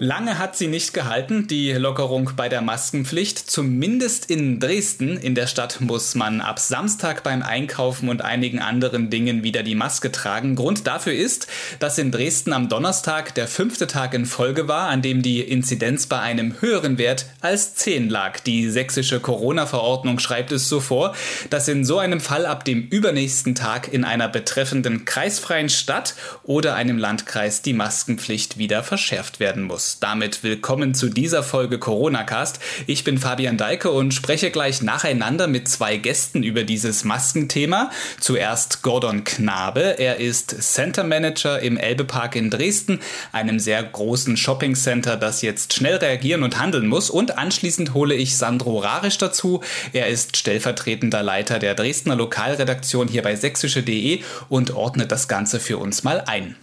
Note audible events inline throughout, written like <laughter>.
Lange hat sie nicht gehalten, die Lockerung bei der Maskenpflicht. Zumindest in Dresden. In der Stadt muss man ab Samstag beim Einkaufen und einigen anderen Dingen wieder die Maske tragen. Grund dafür ist, dass in Dresden am Donnerstag der fünfte Tag in Folge war, an dem die Inzidenz bei einem höheren Wert als 10 lag. Die sächsische Corona-Verordnung schreibt es so vor, dass in so einem Fall ab dem übernächsten Tag in einer betreffenden kreisfreien Stadt oder einem Landkreis die Maskenpflicht wieder verschärft werden muss. Damit willkommen zu dieser Folge Corona Cast. Ich bin Fabian Deike und spreche gleich nacheinander mit zwei Gästen über dieses Maskenthema. Zuerst Gordon Knabe. Er ist Center Manager im Elbepark in Dresden, einem sehr großen Shopping Center, das jetzt schnell reagieren und handeln muss. Und anschließend hole ich Sandro Rarisch dazu. Er ist stellvertretender Leiter der Dresdner Lokalredaktion hier bei sächsische.de und ordnet das Ganze für uns mal ein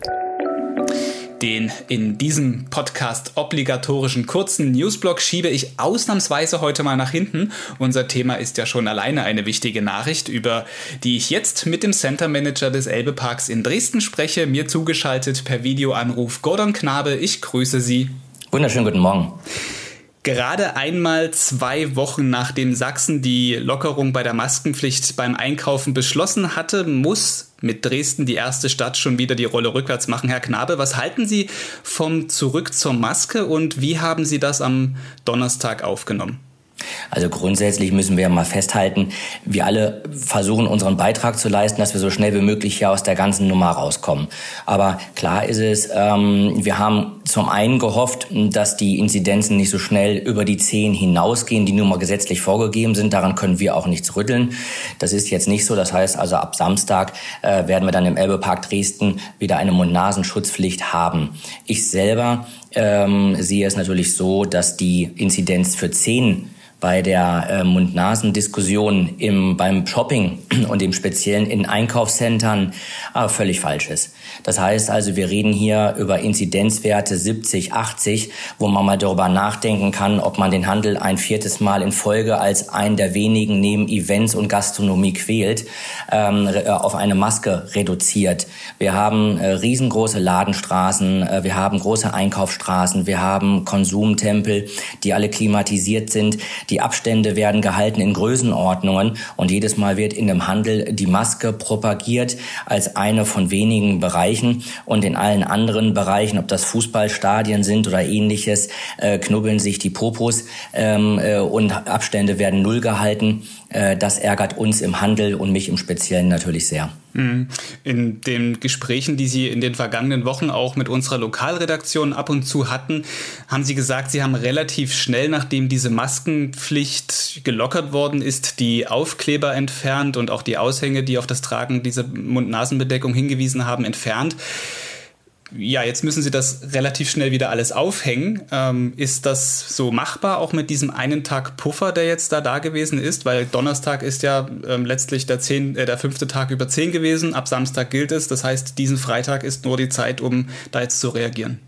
den in diesem Podcast obligatorischen kurzen Newsblock schiebe ich ausnahmsweise heute mal nach hinten. Unser Thema ist ja schon alleine eine wichtige Nachricht, über die ich jetzt mit dem Center Manager des Elbe Parks in Dresden spreche. Mir zugeschaltet per Videoanruf Gordon Knabe. Ich grüße Sie. Wunderschönen guten Morgen. Gerade einmal zwei Wochen nachdem Sachsen die Lockerung bei der Maskenpflicht beim Einkaufen beschlossen hatte, muss mit Dresden die erste Stadt schon wieder die Rolle rückwärts machen. Herr Knabe, was halten Sie vom Zurück zur Maske und wie haben Sie das am Donnerstag aufgenommen? Also grundsätzlich müssen wir mal festhalten, wir alle versuchen unseren Beitrag zu leisten, dass wir so schnell wie möglich hier aus der ganzen Nummer rauskommen. Aber klar ist es, ähm, wir haben zum einen gehofft, dass die Inzidenzen nicht so schnell über die 10 hinausgehen, die nun mal gesetzlich vorgegeben sind. Daran können wir auch nichts rütteln. Das ist jetzt nicht so. Das heißt also, ab Samstag äh, werden wir dann im Elbepark Dresden wieder eine Mund-Nasenschutzpflicht haben. Ich selber ähm, sehe es natürlich so, dass die Inzidenz für 10 bei der äh, Mund-Nasen-Diskussion im, beim Shopping <clears throat> und im Speziellen in Einkaufszentren äh, völlig falsch ist. Das heißt also, wir reden hier über Inzidenzwerte 70, 80, wo man mal darüber nachdenken kann, ob man den Handel ein viertes Mal in Folge als einen der wenigen neben Events und Gastronomie quält, ähm, äh, auf eine Maske reduziert. Wir haben äh, riesengroße Ladenstraßen, äh, wir haben große Einkaufsstraßen, wir haben Konsumtempel, die alle klimatisiert sind. Die Abstände werden gehalten in Größenordnungen und jedes Mal wird in dem Handel die Maske propagiert als eine von wenigen Bereichen und in allen anderen Bereichen, ob das Fußballstadien sind oder ähnliches, äh, knubbeln sich die Popos ähm, äh, und Abstände werden null gehalten. Äh, das ärgert uns im Handel und mich im Speziellen natürlich sehr. Mhm. In den Gesprächen, die Sie in den vergangenen Wochen auch mit unserer Lokalredaktion ab und zu hatten, haben Sie gesagt, Sie haben relativ schnell, nachdem diese Maskenpflicht gelockert worden ist, die Aufkleber entfernt und auch die Aushänge, die auf das Tragen dieser Mund-Nasen-Bedeckung hingewiesen haben, entfernt ja, jetzt müssen Sie das relativ schnell wieder alles aufhängen. Ähm, ist das so machbar, auch mit diesem einen Tag Puffer, der jetzt da da gewesen ist? Weil Donnerstag ist ja ähm, letztlich der, zehn, äh, der fünfte Tag über zehn gewesen. Ab Samstag gilt es. Das heißt, diesen Freitag ist nur die Zeit, um da jetzt zu reagieren.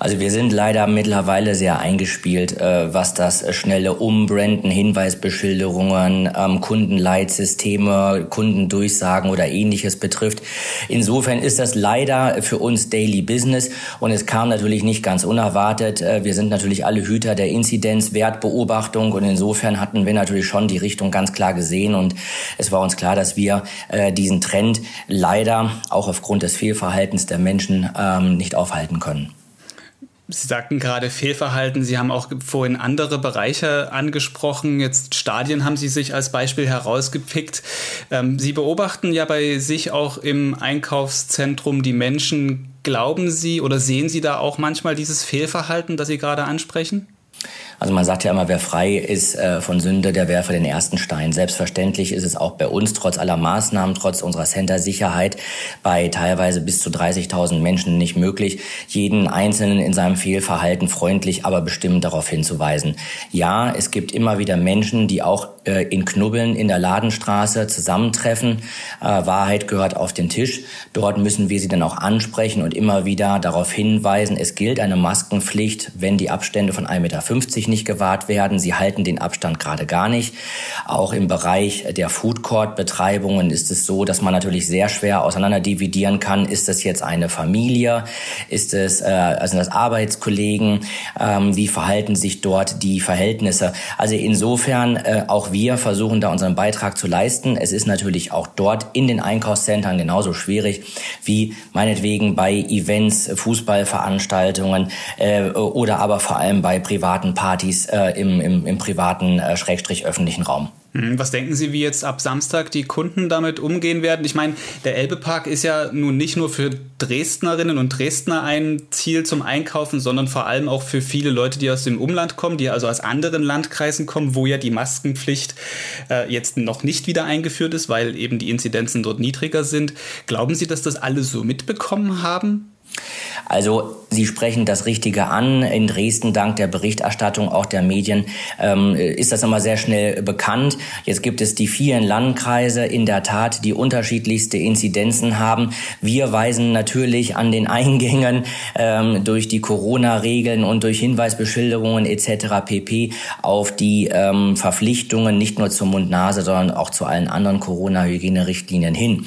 Also wir sind leider mittlerweile sehr eingespielt, äh, was das schnelle Umbranden, Hinweisbeschilderungen, ähm, Kundenleitsysteme, Kundendurchsagen oder ähnliches betrifft. Insofern ist das leider für uns Daily Business und es kam natürlich nicht ganz unerwartet. Äh, wir sind natürlich alle Hüter der Inzidenz, Wertbeobachtung und insofern hatten wir natürlich schon die Richtung ganz klar gesehen und es war uns klar, dass wir äh, diesen Trend leider auch aufgrund des Fehlverhaltens der Menschen ähm, nicht aufhalten können. Sie sagten gerade Fehlverhalten. Sie haben auch vorhin andere Bereiche angesprochen. Jetzt Stadien haben Sie sich als Beispiel herausgepickt. Ähm, Sie beobachten ja bei sich auch im Einkaufszentrum die Menschen. Glauben Sie oder sehen Sie da auch manchmal dieses Fehlverhalten, das Sie gerade ansprechen? Also man sagt ja immer, wer frei ist äh, von Sünde, der werfe den ersten Stein. Selbstverständlich ist es auch bei uns, trotz aller Maßnahmen, trotz unserer Center-Sicherheit, bei teilweise bis zu 30.000 Menschen nicht möglich, jeden Einzelnen in seinem Fehlverhalten freundlich, aber bestimmt darauf hinzuweisen. Ja, es gibt immer wieder Menschen, die auch äh, in Knubbeln in der Ladenstraße zusammentreffen. Äh, Wahrheit gehört auf den Tisch. Dort müssen wir sie dann auch ansprechen und immer wieder darauf hinweisen, es gilt eine Maskenpflicht, wenn die Abstände von 1,50 Meter nicht gewahrt werden. Sie halten den Abstand gerade gar nicht. Auch im Bereich der Food Court Betreibungen ist es so, dass man natürlich sehr schwer auseinander dividieren kann. Ist das jetzt eine Familie? Ist es, äh, also das Arbeitskollegen? Ähm, wie verhalten sich dort die Verhältnisse? Also insofern, äh, auch wir versuchen da unseren Beitrag zu leisten. Es ist natürlich auch dort in den Einkaufszentren genauso schwierig wie meinetwegen bei Events, Fußballveranstaltungen äh, oder aber vor allem bei privaten Partys äh, im, im, im privaten, äh, schrägstrich öffentlichen Raum. Hm, was denken Sie, wie jetzt ab Samstag die Kunden damit umgehen werden? Ich meine, der Elbepark ist ja nun nicht nur für Dresdnerinnen und Dresdner ein Ziel zum Einkaufen, sondern vor allem auch für viele Leute, die aus dem Umland kommen, die also aus anderen Landkreisen kommen, wo ja die Maskenpflicht äh, jetzt noch nicht wieder eingeführt ist, weil eben die Inzidenzen dort niedriger sind. Glauben Sie, dass das alle so mitbekommen haben? Also Sie sprechen das Richtige an. In Dresden, dank der Berichterstattung auch der Medien, ähm, ist das immer sehr schnell bekannt. Jetzt gibt es die vielen Landkreise in der Tat, die unterschiedlichste Inzidenzen haben. Wir weisen natürlich an den Eingängen ähm, durch die Corona-Regeln und durch Hinweisbeschilderungen etc. pp. auf die ähm, Verpflichtungen nicht nur zur Mund-Nase, sondern auch zu allen anderen Corona-Hygienerichtlinien hin.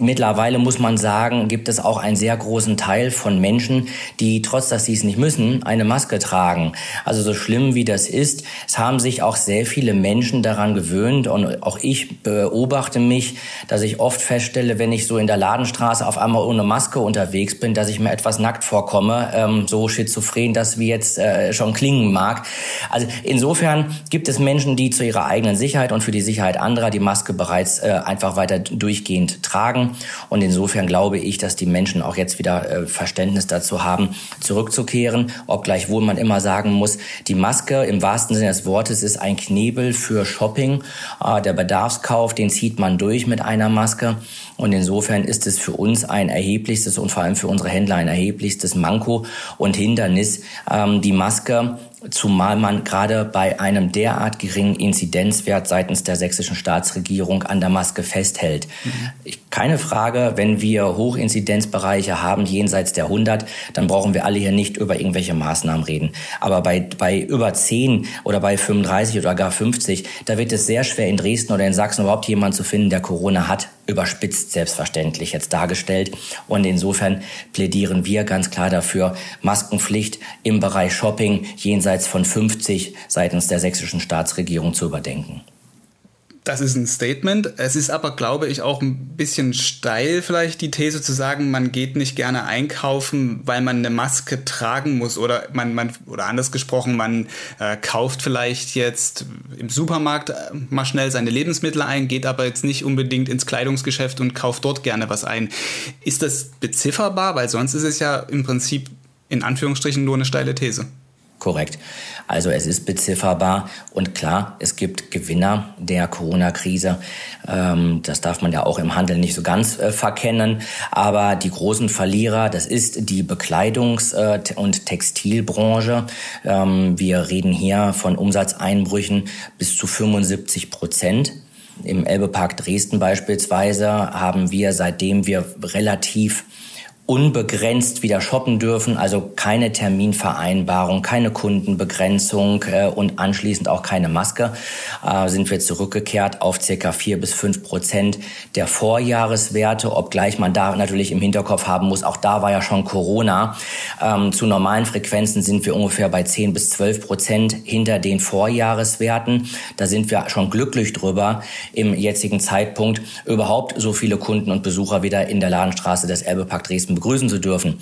Mittlerweile muss man sagen, gibt es auch einen sehr großen Teil von Menschen, die trotz dass sie es nicht müssen, eine Maske tragen. Also so schlimm wie das ist, es haben sich auch sehr viele Menschen daran gewöhnt und auch ich beobachte mich, dass ich oft feststelle, wenn ich so in der Ladenstraße auf einmal ohne Maske unterwegs bin, dass ich mir etwas nackt vorkomme, ähm, so schizophren, das wie jetzt äh, schon klingen mag. Also insofern gibt es Menschen, die zu ihrer eigenen Sicherheit und für die Sicherheit anderer die Maske bereits äh, einfach weiter durchgehend tragen. Und insofern glaube ich, dass die Menschen auch jetzt wieder äh, Verständnis dazu haben, zurückzukehren. Obgleich wohl man immer sagen muss, die Maske im wahrsten Sinne des Wortes ist ein Knebel für Shopping. Äh, der Bedarfskauf, den zieht man durch mit einer Maske. Und insofern ist es für uns ein erheblichstes und vor allem für unsere Händler ein erheblichstes Manko und Hindernis, ähm, die Maske zumal man gerade bei einem derart geringen Inzidenzwert seitens der sächsischen Staatsregierung an der Maske festhält. Mhm. Keine Frage, wenn wir Hochinzidenzbereiche haben jenseits der 100, dann brauchen wir alle hier nicht über irgendwelche Maßnahmen reden. Aber bei, bei über 10 oder bei 35 oder gar 50, da wird es sehr schwer in Dresden oder in Sachsen überhaupt jemanden zu finden, der Corona hat überspitzt selbstverständlich jetzt dargestellt. Und insofern plädieren wir ganz klar dafür, Maskenpflicht im Bereich Shopping jenseits von 50 seitens der sächsischen Staatsregierung zu überdenken. Das ist ein Statement. Es ist aber, glaube ich, auch ein bisschen steil, vielleicht die These zu sagen, man geht nicht gerne einkaufen, weil man eine Maske tragen muss. Oder man, man oder anders gesprochen, man äh, kauft vielleicht jetzt im Supermarkt äh, mal schnell seine Lebensmittel ein, geht aber jetzt nicht unbedingt ins Kleidungsgeschäft und kauft dort gerne was ein. Ist das bezifferbar? Weil sonst ist es ja im Prinzip in Anführungsstrichen nur eine steile These. Korrekt. Also es ist bezifferbar und klar, es gibt Gewinner der Corona-Krise. Ähm, das darf man ja auch im Handel nicht so ganz äh, verkennen. Aber die großen Verlierer, das ist die Bekleidungs- äh, und Textilbranche. Ähm, wir reden hier von Umsatzeinbrüchen bis zu 75 Prozent. Im Elbepark Dresden beispielsweise haben wir, seitdem wir relativ unbegrenzt wieder shoppen dürfen, also keine Terminvereinbarung, keine Kundenbegrenzung äh, und anschließend auch keine Maske, äh, sind wir zurückgekehrt auf circa vier bis fünf Prozent der Vorjahreswerte, obgleich man da natürlich im Hinterkopf haben muss, auch da war ja schon Corona. Ähm, zu normalen Frequenzen sind wir ungefähr bei zehn bis zwölf Prozent hinter den Vorjahreswerten. Da sind wir schon glücklich drüber, im jetzigen Zeitpunkt überhaupt so viele Kunden und Besucher wieder in der Ladenstraße des Elbepark Dresden begrüßen zu dürfen.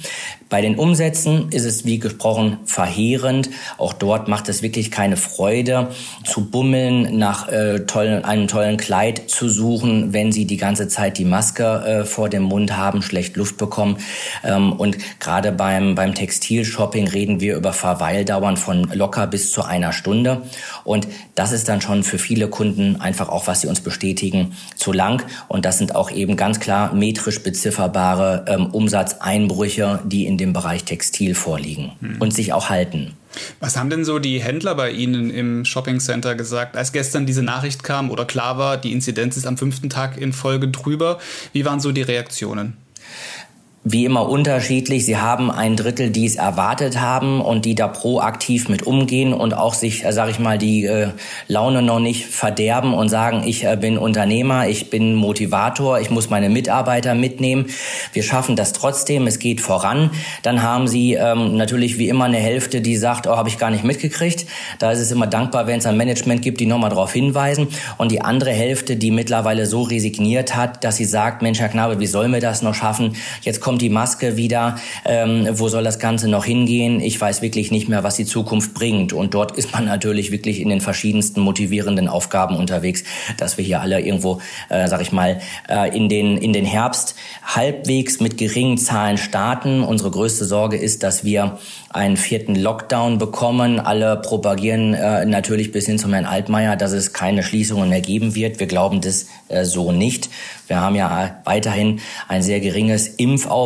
Bei den Umsätzen ist es, wie gesprochen, verheerend. Auch dort macht es wirklich keine Freude, zu bummeln, nach äh, tollen, einem tollen Kleid zu suchen, wenn sie die ganze Zeit die Maske äh, vor dem Mund haben, schlecht Luft bekommen. Ähm, und gerade beim, beim Textilshopping reden wir über Verweildauern von locker bis zu einer Stunde. Und das ist dann schon für viele Kunden einfach auch, was sie uns bestätigen, zu lang. Und das sind auch eben ganz klar metrisch bezifferbare ähm, Umsatz Umsatzeinbrüche, die in dem Bereich Textil vorliegen hm. und sich auch halten. Was haben denn so die Händler bei Ihnen im Shoppingcenter gesagt, als gestern diese Nachricht kam oder klar war, die Inzidenz ist am fünften Tag in Folge drüber? Wie waren so die Reaktionen? Wie immer unterschiedlich. Sie haben ein Drittel, die es erwartet haben und die da proaktiv mit umgehen und auch sich, äh, sage ich mal, die äh, Laune noch nicht verderben und sagen, ich äh, bin Unternehmer, ich bin Motivator, ich muss meine Mitarbeiter mitnehmen. Wir schaffen das trotzdem, es geht voran. Dann haben Sie ähm, natürlich wie immer eine Hälfte, die sagt, oh, habe ich gar nicht mitgekriegt. Da ist es immer dankbar, wenn es ein Management gibt, die nochmal darauf hinweisen. Und die andere Hälfte, die mittlerweile so resigniert hat, dass sie sagt, Mensch, Herr Knabe, wie sollen wir das noch schaffen? Jetzt kommt die Maske wieder. Ähm, wo soll das Ganze noch hingehen? Ich weiß wirklich nicht mehr, was die Zukunft bringt. Und dort ist man natürlich wirklich in den verschiedensten motivierenden Aufgaben unterwegs, dass wir hier alle irgendwo, äh, sag ich mal, äh, in, den, in den Herbst halbwegs mit geringen Zahlen starten. Unsere größte Sorge ist, dass wir einen vierten Lockdown bekommen. Alle propagieren äh, natürlich bis hin zu Herrn Altmaier, dass es keine Schließungen mehr geben wird. Wir glauben das äh, so nicht. Wir haben ja weiterhin ein sehr geringes Impfaufkommen,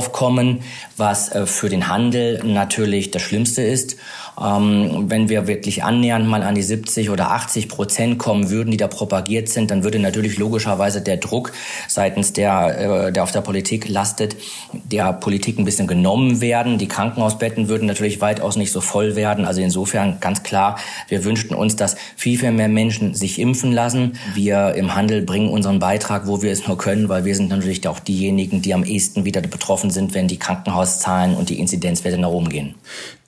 was äh, für den Handel natürlich das Schlimmste ist. Ähm, wenn wir wirklich annähernd mal an die 70 oder 80 Prozent kommen würden, die da propagiert sind, dann würde natürlich logischerweise der Druck seitens der, äh, der auf der Politik lastet, der Politik ein bisschen genommen werden. Die Krankenhausbetten würden natürlich weitaus nicht so voll werden. Also insofern ganz klar, wir wünschten uns, dass viel, viel mehr Menschen sich impfen lassen. Wir im Handel bringen unseren Beitrag, wo wir es nur können, weil wir sind natürlich auch diejenigen, die am ehesten wieder betroffen sind, wenn die Krankenhauszahlen und die Inzidenzwerte nach oben gehen.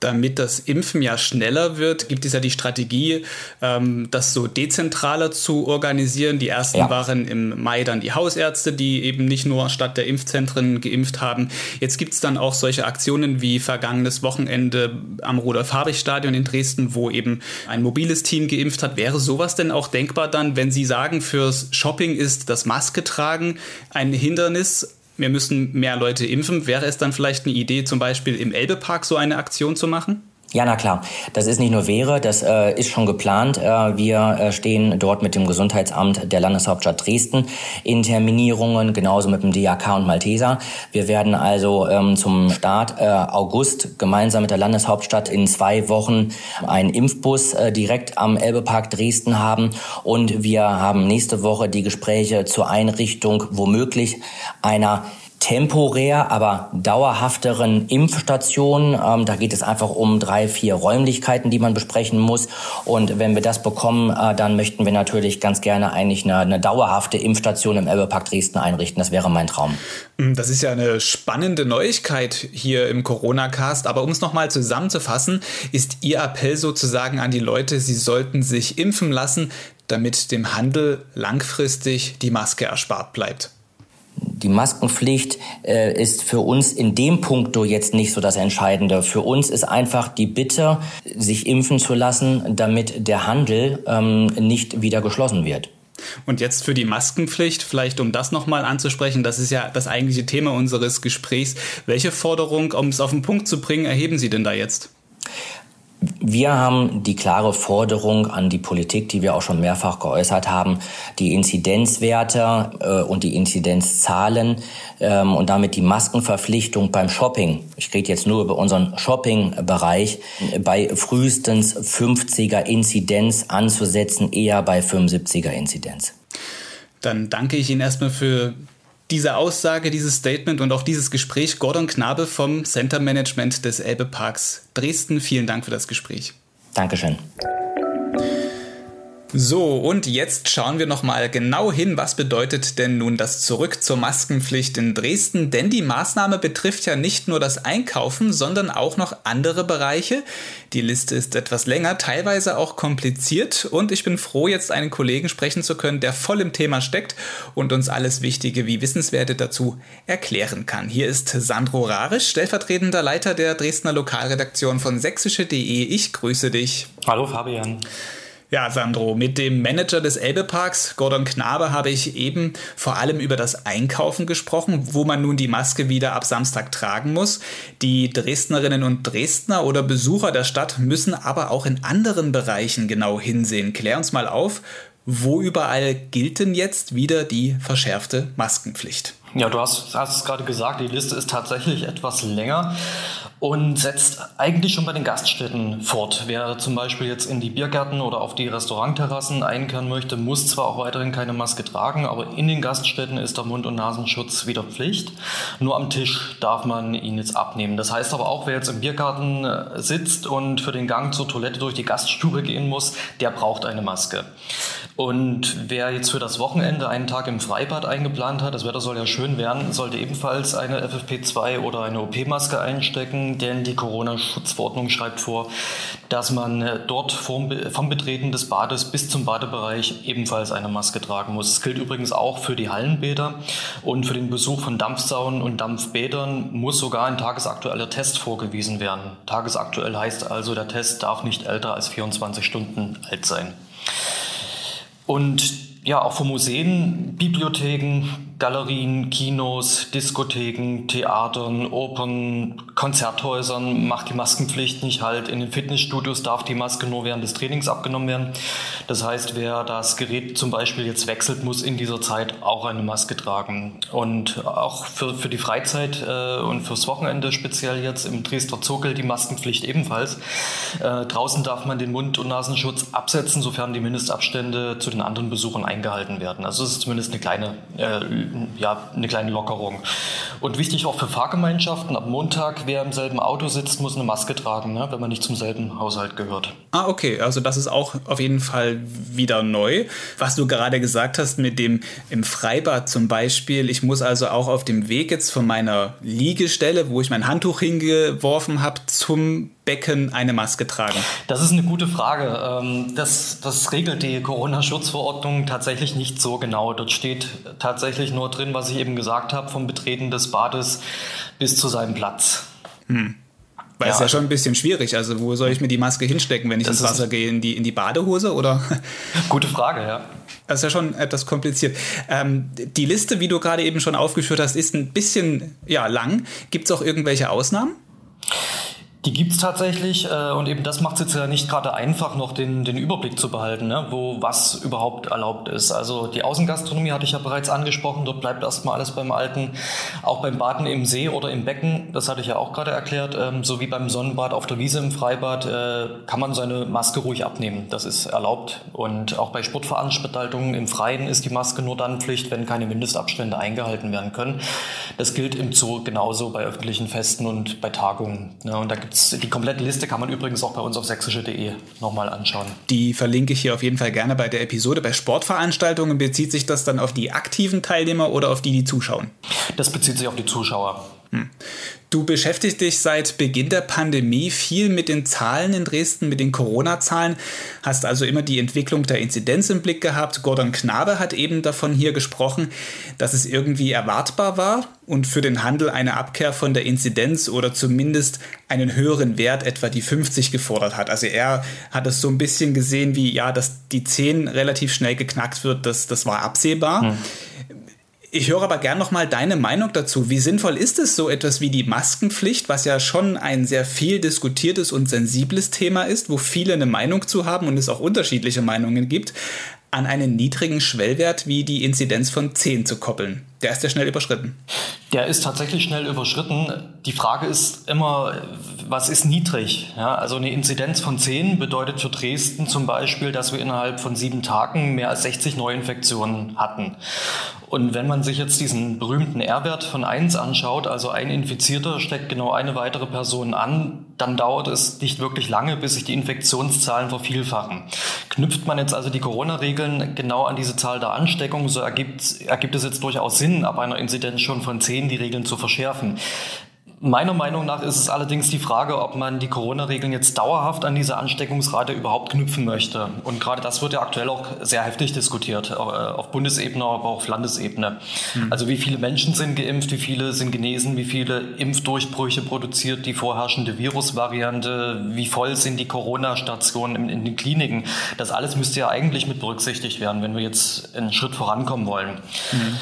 Damit das Impfen ja schneller wird, gibt es ja die Strategie, ähm, das so dezentraler zu organisieren. Die ersten ja. waren im Mai dann die Hausärzte, die eben nicht nur statt der Impfzentren geimpft haben. Jetzt gibt es dann auch solche Aktionen wie vergangenes Wochenende am Rudolf-Habich-Stadion in Dresden, wo eben ein mobiles Team geimpft hat. Wäre sowas denn auch denkbar dann, wenn Sie sagen, fürs Shopping ist das Maske tragen ein Hindernis? wir müssen mehr Leute impfen. Wäre es dann vielleicht eine Idee, zum Beispiel im Elbepark so eine Aktion zu machen? Ja, na klar. Das ist nicht nur wäre, das äh, ist schon geplant. Äh, wir äh, stehen dort mit dem Gesundheitsamt der Landeshauptstadt Dresden in Terminierungen, genauso mit dem DAK und Malteser. Wir werden also ähm, zum Start äh, August gemeinsam mit der Landeshauptstadt in zwei Wochen einen Impfbus äh, direkt am Elbepark Dresden haben. Und wir haben nächste Woche die Gespräche zur Einrichtung womöglich einer temporär, aber dauerhafteren Impfstationen. Ähm, da geht es einfach um drei, vier Räumlichkeiten, die man besprechen muss. Und wenn wir das bekommen, äh, dann möchten wir natürlich ganz gerne eigentlich eine, eine dauerhafte Impfstation im Elbepark Dresden einrichten. Das wäre mein Traum. Mm, das ist ja eine spannende Neuigkeit hier im Corona-Cast. Aber um es nochmal zusammenzufassen, ist Ihr Appell sozusagen an die Leute, sie sollten sich impfen lassen, damit dem Handel langfristig die Maske erspart bleibt die Maskenpflicht äh, ist für uns in dem Punkto jetzt nicht so das Entscheidende. Für uns ist einfach die Bitte, sich impfen zu lassen, damit der Handel ähm, nicht wieder geschlossen wird. Und jetzt für die Maskenpflicht, vielleicht um das nochmal anzusprechen, das ist ja das eigentliche Thema unseres Gesprächs. Welche Forderung, um es auf den Punkt zu bringen, erheben Sie denn da jetzt? Wir haben die klare Forderung an die Politik, die wir auch schon mehrfach geäußert haben, die Inzidenzwerte äh, und die Inzidenzzahlen ähm, und damit die Maskenverpflichtung beim Shopping, ich rede jetzt nur über unseren Shopping-Bereich, bei frühestens 50er Inzidenz anzusetzen, eher bei 75er Inzidenz. Dann danke ich Ihnen erstmal für diese Aussage, dieses Statement und auch dieses Gespräch. Gordon Knabe vom Center Management des Elbe Parks Dresden. Vielen Dank für das Gespräch. Dankeschön. So, und jetzt schauen wir nochmal genau hin, was bedeutet denn nun das Zurück zur Maskenpflicht in Dresden? Denn die Maßnahme betrifft ja nicht nur das Einkaufen, sondern auch noch andere Bereiche. Die Liste ist etwas länger, teilweise auch kompliziert und ich bin froh, jetzt einen Kollegen sprechen zu können, der voll im Thema steckt und uns alles Wichtige wie Wissenswerte dazu erklären kann. Hier ist Sandro Rarisch, stellvertretender Leiter der Dresdner Lokalredaktion von sächsische.de. Ich grüße dich. Hallo Fabian. Ja, Sandro, mit dem Manager des Elbeparks, Gordon Knabe, habe ich eben vor allem über das Einkaufen gesprochen, wo man nun die Maske wieder ab Samstag tragen muss. Die Dresdnerinnen und Dresdner oder Besucher der Stadt müssen aber auch in anderen Bereichen genau hinsehen. Klär uns mal auf, wo überall gilt denn jetzt wieder die verschärfte Maskenpflicht? Ja, du hast, hast es gerade gesagt, die Liste ist tatsächlich etwas länger. und setzt eigentlich schon bei den Gaststätten fort. Wer zum Beispiel jetzt in die Biergärten oder auf die Restaurantterrassen einkehren möchte, muss zwar auch weiterhin keine Maske tragen, aber in den Gaststätten ist der Mund- und Nasenschutz wieder Pflicht. Nur am Tisch darf man ihn jetzt abnehmen. Das heißt aber auch, wer jetzt im Biergarten äh, sitzt und für den Gang zur Toilette durch die Gaststube gehen muss, der braucht eine Maske. Und wer jetzt für das Wochenende einen Tag im Freibad eingeplant hat, das Wetter soll ja schön werden, sollte ebenfalls eine FFP2 oder eine OP-Maske einstecken, denn die Corona-Schutzverordnung schreibt vor, dass man äh, dort vom, vom Betreten des Bades bis zum Badebereich ebenfalls eine Maske tragen muss. Das gilt übrigens auch für die Hallenbäder und für den Besuch von Dampfsaunen und Dampfbädern muss sogar ein tagesaktueller Test vorgewiesen werden. Tagesaktuell heißt also, der Test darf nicht älter als 24 Stunden alt sein. Und ja, auch für Museen, Bibliotheken, Galerien, Kinos, Diskotheken, Theatern, Opern, Konzerthäusern macht die Maskenpflicht nicht halt. In den Fitnessstudios darf die Maske nur während des Trainings abgenommen werden. Das heißt, wer das Gerät zum Beispiel jetzt wechselt, muss in dieser Zeit auch eine Maske tragen. Und auch für, für die Freizeit äh, und fürs Wochenende speziell jetzt im Dresdner gilt die Maskenpflicht ebenfalls. Äh, draußen darf man den Mund- und Nasenschutz absetzen, sofern die Mindestabstände zu den anderen Besuchern eingehalten werden. Also es ist zumindest eine kleine äh, ja, eine kleine Lockerung. Und wichtig auch für Fahrgemeinschaften, ab Montag, wer im selben Auto sitzt, muss eine Maske tragen, ne, wenn man nicht zum selben Haushalt gehört. Ah, okay, also das ist auch auf jeden Fall wieder neu. Was du gerade gesagt hast mit dem im Freibad zum Beispiel, ich muss also auch auf dem Weg jetzt von meiner Liegestelle, wo ich mein Handtuch hingeworfen habe, zum Becken eine Maske tragen? Das ist eine gute Frage. Ähm, das, das regelt die Corona-Schutzverordnung tatsächlich nicht so genau. Dort steht tatsächlich nur drin, was ich eben gesagt habe, vom Betreten des Bades bis zu seinem Platz. Hm. Weil ja, es ja schon ein bisschen schwierig. Also, wo soll ich mir die Maske hinstecken, wenn ich ins Wasser gehe? In die, in die Badehose oder? <laughs> Gute Frage, ja. Das ist ja schon etwas kompliziert. Ähm, die Liste, wie du gerade eben schon aufgeführt hast, ist ein bisschen ja, lang. Gibt es auch irgendwelche Ausnahmen? Die gibt es tatsächlich äh, und eben das macht es jetzt ja nicht gerade einfach, noch den, den Überblick zu behalten, ne, wo was überhaupt erlaubt ist. Also die Außengastronomie hatte ich ja bereits angesprochen, dort bleibt erstmal alles beim Alten. Auch beim Baden im See oder im Becken, das hatte ich ja auch gerade erklärt, ähm, sowie beim Sonnenbad auf der Wiese im Freibad äh, kann man seine Maske ruhig abnehmen. Das ist erlaubt. Und auch bei Sportveranstaltungen im Freien ist die Maske nur dann Pflicht, wenn keine Mindestabstände eingehalten werden können. Das gilt im Zoo genauso bei öffentlichen Festen und bei Tagungen. Ne, und da gibt's, die komplette Liste kann man übrigens auch bei uns auf sächsische.de nochmal anschauen. Die verlinke ich hier auf jeden Fall gerne bei der Episode. Bei Sportveranstaltungen bezieht sich das dann auf die aktiven Teilnehmer oder auf die, die zuschauen? Das bezieht sich auf die Zuschauer. Hm. Du beschäftigst dich seit Beginn der Pandemie viel mit den Zahlen in Dresden, mit den Corona-Zahlen, hast also immer die Entwicklung der Inzidenz im Blick gehabt. Gordon Knabe hat eben davon hier gesprochen, dass es irgendwie erwartbar war und für den Handel eine Abkehr von der Inzidenz oder zumindest einen höheren Wert, etwa die 50 gefordert hat. Also er hat es so ein bisschen gesehen wie, ja, dass die 10 relativ schnell geknackt wird, das, das war absehbar. Hm. Ich höre aber gern noch mal deine Meinung dazu. Wie sinnvoll ist es, so etwas wie die Maskenpflicht, was ja schon ein sehr viel diskutiertes und sensibles Thema ist, wo viele eine Meinung zu haben und es auch unterschiedliche Meinungen gibt, an einen niedrigen Schwellwert wie die Inzidenz von 10 zu koppeln? Der ist ja schnell überschritten. Der ist tatsächlich schnell überschritten. Die Frage ist immer, was ist niedrig? Ja, also eine Inzidenz von 10 bedeutet für Dresden zum Beispiel, dass wir innerhalb von sieben Tagen mehr als 60 Neuinfektionen hatten. Und wenn man sich jetzt diesen berühmten R-Wert von 1 anschaut, also ein Infizierter steckt genau eine weitere Person an, dann dauert es nicht wirklich lange, bis sich die Infektionszahlen vervielfachen. Knüpft man jetzt also die Corona-Regeln genau an diese Zahl der Ansteckung, so ergibt, ergibt es jetzt durchaus Sinn, ab einer Inzidenz schon von 10 die Regeln zu verschärfen. Meiner Meinung nach ist es allerdings die Frage, ob man die Corona-Regeln jetzt dauerhaft an diese Ansteckungsrate überhaupt knüpfen möchte. Und gerade das wird ja aktuell auch sehr heftig diskutiert, äh, auf Bundesebene, aber auch auf Landesebene. Hm. Also wie viele Menschen sind geimpft, wie viele sind genesen, wie viele Impfdurchbrüche produziert die vorherrschende Virusvariante, wie voll sind die Corona-Stationen in, in, den Kliniken. Das alles müsste ja eigentlich mit berücksichtigt werden, wenn wir jetzt einen Schritt vorankommen wollen. Hm.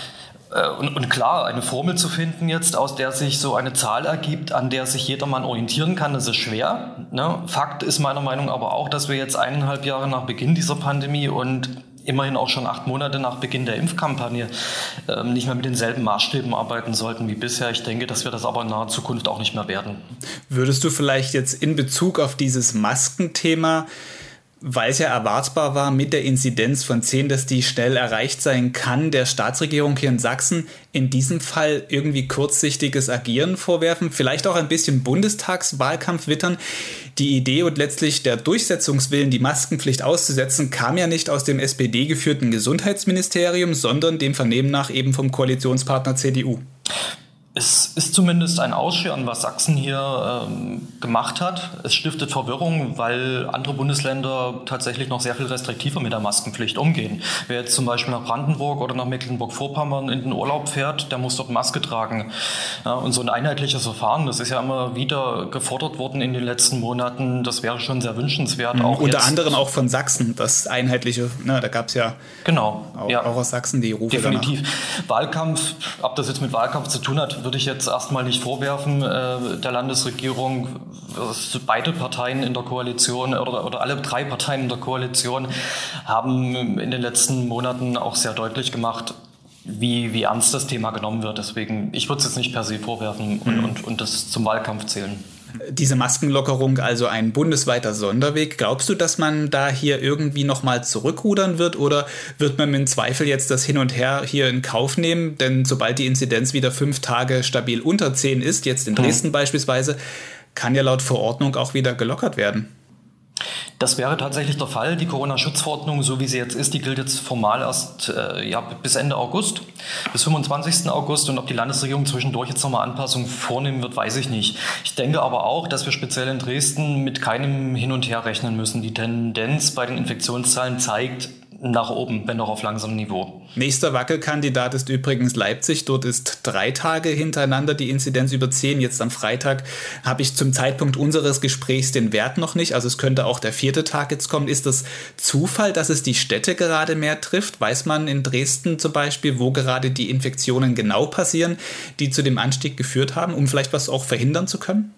Äh, und, und, klar, eine Formel zu finden jetzt, aus der sich so eine Zahl ergibt, an der sich jedermann orientieren kann, das ist schwer. Ne? Fakt ist meiner Meinung aber auch, dass wir jetzt eineinhalb Jahre nach Beginn dieser Pandemie und immerhin auch schon acht Monate nach Beginn der Impfkampagne ähm, nicht mehr mit denselben Maßstäben arbeiten sollten wie bisher. Ich denke, dass wir das aber in naher Zukunft auch nicht mehr werden. Würdest du vielleicht jetzt in Bezug auf dieses Maskenthema weil es ja erwartbar war mit der Inzidenz von 10, dass die schnell erreicht sein kann, der Staatsregierung hier in Sachsen in diesem Fall irgendwie kurzsichtiges Agieren vorwerfen, vielleicht auch ein bisschen Bundestagswahlkampf wittern. Die Idee und letztlich der Durchsetzungswillen, die Maskenpflicht auszusetzen, kam ja nicht aus dem SPD-geführten Gesundheitsministerium, sondern dem Vernehmen nach eben vom Koalitionspartner CDU. Es ist zumindest ein Ausscheren, was Sachsen hier ähm, gemacht hat. Es stiftet Verwirrung, weil andere Bundesländer tatsächlich noch sehr viel restriktiver mit der Maskenpflicht umgehen. Wer jetzt zum Beispiel nach Brandenburg oder nach Mecklenburg-Vorpommern in den Urlaub fährt, der muss dort Maske tragen. Ja, und so ein einheitliches Verfahren, das ist ja immer wieder gefordert worden in den letzten Monaten, das wäre schon sehr wünschenswert. Mhm, auch unter anderem auch von Sachsen, das einheitliche, ne, da gab es ja, genau, auch, ja. auch aus Sachsen die Rufe Definitiv. Danach. Wahlkampf, ob das jetzt mit Wahlkampf zu tun hat, würde ich jetzt erstmal nicht vorwerfen äh, der Landesregierung. Beide Parteien in der Koalition oder, oder alle drei Parteien in der Koalition haben in den letzten Monaten auch sehr deutlich gemacht, wie, wie ernst das Thema genommen wird. Deswegen, ich würde es jetzt nicht per se vorwerfen und, mhm. und, und das zum Wahlkampf zählen diese Maskenlockerung also ein bundesweiter Sonderweg. Glaubst du, dass man da hier irgendwie nochmal zurückrudern wird oder wird man im Zweifel jetzt das Hin und Her hier in Kauf nehmen? Denn sobald die Inzidenz wieder fünf Tage stabil unter zehn ist, jetzt in mhm. Dresden mhm. beispielsweise, kann ja laut Verordnung auch wieder gelockert werden. Das wäre tatsächlich der Fall. Die Corona-Schutzverordnung, so wie sie jetzt ist, die gilt jetzt formal erst äh, ja, bis Ende August, bis 25. August. Und ob die Landesregierung zwischendurch jetzt nochmal Anpassungen vornehmen wird, weiß ich nicht. Ich denke aber auch, dass wir speziell in Dresden mit keinem Hin und Her rechnen müssen. Die Tendenz bei den Infektionszahlen zeigt, nach oben, wenn auch auf langsamem Niveau. Nächster Wackelkandidat ist übrigens Leipzig. Dort ist drei Tage hintereinander die Inzidenz über 10. Jetzt am Freitag habe ich zum Zeitpunkt unseres Gesprächs den Wert noch nicht. Also es könnte auch der vierte Tag jetzt kommen. Ist das Zufall, dass es die Städte gerade mehr trifft? Weiß man in Dresden zum Beispiel, wo gerade die Infektionen genau passieren, die zu dem Anstieg geführt haben, um vielleicht was auch verhindern zu können?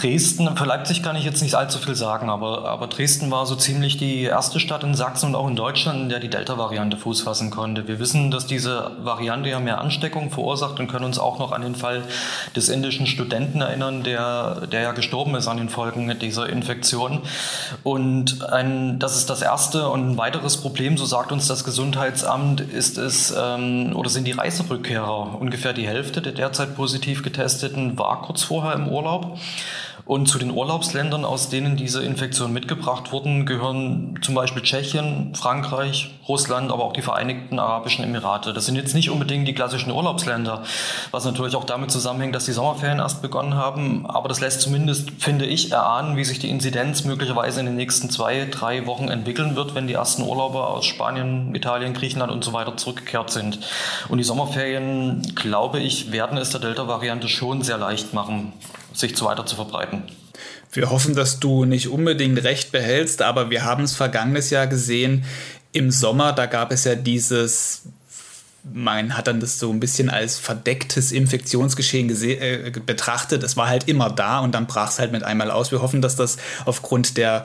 Dresden, für Leipzig kann ich jetzt nicht allzu viel sagen, aber, aber Dresden war so ziemlich die erste Stadt in Sachsen und auch in Deutschland, in der die Delta-Variante Fuß fassen konnte. Wir wissen, dass diese Variante ja mehr Ansteckung verursacht und können uns auch noch an den Fall des indischen Studenten erinnern, der, der ja gestorben ist an den Folgen dieser Infektion. Und ein, das ist das erste und ein weiteres Problem, so sagt uns das Gesundheitsamt, ist es ähm, oder sind die Reiserückkehrer. Ungefähr die Hälfte der derzeit positiv getesteten war kurz vorher im Urlaub. Und zu den Urlaubsländern, aus denen diese Infektionen mitgebracht wurden, gehören zum Beispiel Tschechien, Frankreich, Russland, aber auch die Vereinigten Arabischen Emirate. Das sind jetzt nicht unbedingt die klassischen Urlaubsländer, was natürlich auch damit zusammenhängt, dass die Sommerferien erst begonnen haben. Aber das lässt zumindest, finde ich, erahnen, wie sich die Inzidenz möglicherweise in den nächsten zwei, drei Wochen entwickeln wird, wenn die ersten Urlauber aus Spanien, Italien, Griechenland und so weiter zurückgekehrt sind. Und die Sommerferien, glaube ich, werden es der Delta-Variante schon sehr leicht machen, sich zu weiter zu verbreiten. Wir hoffen, dass du nicht unbedingt recht behältst, aber wir haben es vergangenes Jahr gesehen. Im Sommer, da gab es ja dieses, man hat dann das so ein bisschen als verdecktes Infektionsgeschehen äh, betrachtet. Es war halt immer da und dann brach es halt mit einmal aus. Wir hoffen, dass das aufgrund der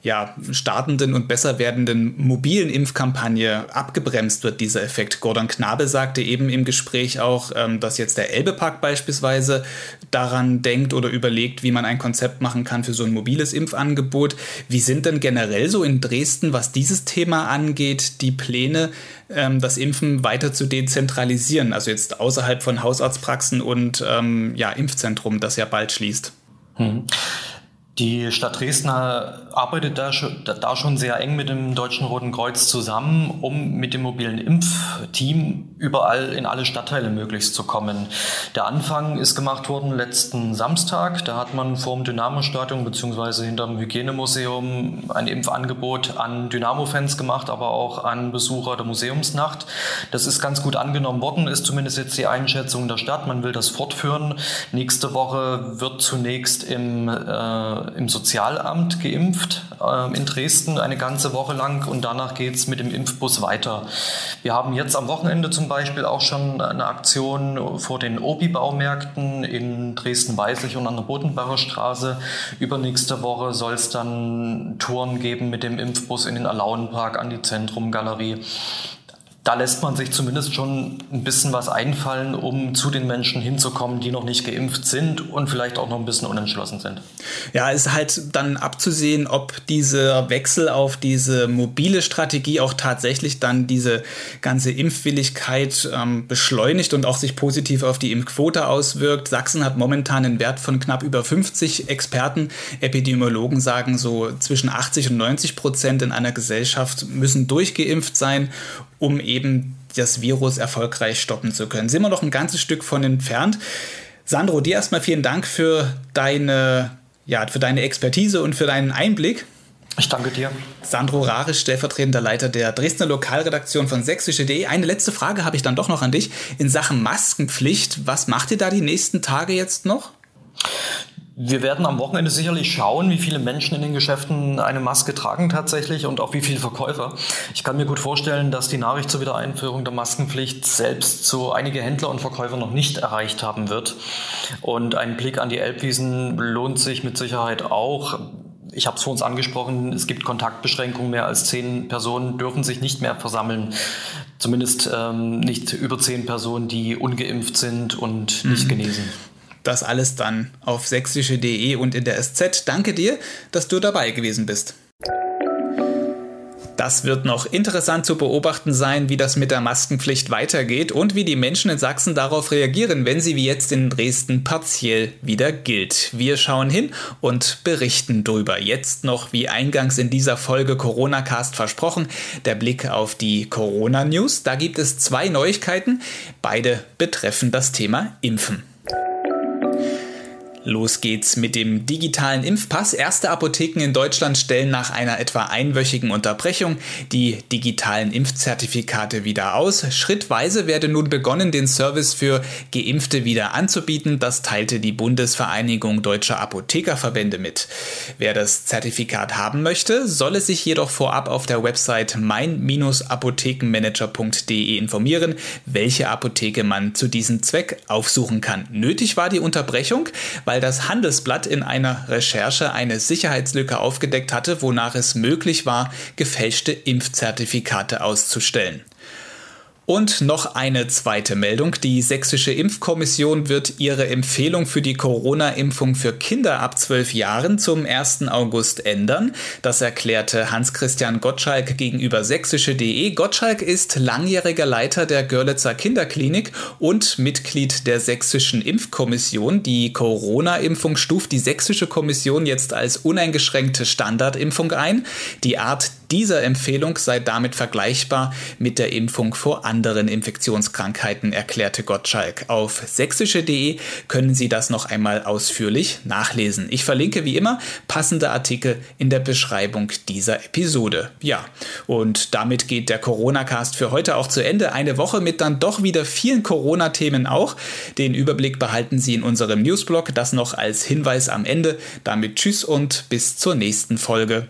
ja, startenden und besser werdenden mobilen Impfkampagne abgebremst wird, dieser Effekt. Gordon Knabe sagte eben im Gespräch auch, ähm, dass jetzt der Elbepark beispielsweise daran denkt oder überlegt, wie man ein Konzept machen kann für so ein mobiles Impfangebot. Wie sind denn generell so in Dresden, was dieses Thema angeht, die Pläne, ähm, das Impfen weiter zu dezentralisieren? Also jetzt außerhalb von Hausarztpraxen und ähm, ja, Impfzentrum, das ja bald schließt. Die Stadt Dresden arbeitet da schon, sehr eng mit dem Deutschen Roten Kreuz zusammen, um mit dem mobilen Impfteam überall in alle Stadtteile möglichst zu kommen. Der Anfang ist gemacht worden letzten Samstag. Da hat man vor dem Dynamo-Stadion bzw. hinterm Hygienemuseum ein Impfangebot an Dynamo-Fans gemacht, aber auch an Besucher der Museumsnacht. Das ist ganz gut angenommen worden, ist zumindest jetzt die Einschätzung der Stadt. Man will das fortführen. Nächste Woche wird zunächst im äh, im Sozialamt geimpft äh, in Dresden eine ganze Woche lang und danach geht es mit dem Impfbus weiter. Wir haben jetzt am Wochenende zum zum Beispiel auch schon eine Aktion vor den Obi-Baumärkten in Dresden-Weißlich und an der Bodenbacher Straße. Übernächste Woche soll es dann Touren geben mit dem Impfbus in den Alaunenpark an die Zentrumgalerie da lässt man sich zumindest schon ein bisschen was einfallen, um zu den Menschen hinzukommen, die noch nicht geimpft sind und vielleicht auch noch ein bisschen unentschlossen sind. Ja, ist halt dann abzusehen, ob dieser Wechsel auf diese mobile Strategie auch tatsächlich dann diese ganze Impfwilligkeit ähm, beschleunigt und auch sich positiv auf die Impfquote auswirkt. Sachsen hat momentan einen Wert von knapp über 50 Experten. Epidemiologen sagen so zwischen 80 und 90 Prozent in einer Gesellschaft müssen durchgeimpft sein um eben das Virus erfolgreich stoppen zu können. Sind wir noch ein ganzes Stück von entfernt. Sandro, dir erstmal vielen Dank für deine, ja, für deine Expertise und für deinen Einblick. Ich danke dir. Sandro Rarisch, stellvertretender Leiter der Dresdner Lokalredaktion von sächsische.de. Eine letzte Frage habe ich dann doch noch an dich. In Sachen Maskenpflicht, was macht ihr da die nächsten Tage jetzt noch? Wir werden am Wochenende sicherlich schauen, wie viele Menschen in den Geschäften eine Maske tragen tatsächlich und auch wie viele Verkäufer. Ich kann mir gut vorstellen, dass die Nachricht zur Wiedereinführung der Maskenpflicht selbst so einige Händler und Verkäufer noch nicht erreicht haben wird. Und ein Blick an die Elbwiesen lohnt sich mit Sicherheit auch. Ich habe es vor uns angesprochen, es gibt Kontaktbeschränkungen. Mehr als zehn Personen dürfen sich nicht mehr versammeln. Zumindest ähm, nicht über zehn Personen, die ungeimpft sind und nicht mhm. genesen das alles dann auf sächsische.de und in der SZ. Danke dir, dass du dabei gewesen bist. Das wird noch interessant zu beobachten sein, wie das mit der Maskenpflicht weitergeht und wie die Menschen in Sachsen darauf reagieren, wenn sie wie jetzt in Dresden partiell wieder gilt. Wir schauen hin und berichten drüber. Jetzt noch, wie eingangs in dieser Folge Corona Cast versprochen, der Blick auf die Corona News. Da gibt es zwei Neuigkeiten. Beide betreffen das Thema Impfen. Los geht's mit dem digitalen Impfpass. Erste Apotheken in Deutschland stellen nach einer etwa einwöchigen Unterbrechung die digitalen Impfzertifikate wieder aus. Schrittweise werde nun begonnen, den Service für Geimpfte wieder anzubieten. Das teilte die Bundesvereinigung Deutscher Apothekerverbände mit. Wer das Zertifikat haben möchte, solle sich jedoch vorab auf der Website mein-apothekenmanager.de informieren, welche Apotheke man zu diesem Zweck aufsuchen kann. Nötig war die Unterbrechung, weil weil das Handelsblatt in einer Recherche eine Sicherheitslücke aufgedeckt hatte, wonach es möglich war, gefälschte Impfzertifikate auszustellen. Und noch eine zweite Meldung. Die Sächsische Impfkommission wird ihre Empfehlung für die Corona-Impfung für Kinder ab 12 Jahren zum 1. August ändern. Das erklärte Hans-Christian Gottschalk gegenüber sächsische.de. Gottschalk ist langjähriger Leiter der Görlitzer Kinderklinik und Mitglied der Sächsischen Impfkommission. Die Corona-Impfung stuft die Sächsische Kommission jetzt als uneingeschränkte Standardimpfung ein. Die Art dieser Empfehlung sei damit vergleichbar mit der Impfung vor anderen Infektionskrankheiten, erklärte Gottschalk. Auf sächsische.de können Sie das noch einmal ausführlich nachlesen. Ich verlinke wie immer passende Artikel in der Beschreibung dieser Episode. Ja, und damit geht der Corona-Cast für heute auch zu Ende. Eine Woche mit dann doch wieder vielen Corona-Themen auch. Den Überblick behalten Sie in unserem Newsblog. Das noch als Hinweis am Ende. Damit tschüss und bis zur nächsten Folge.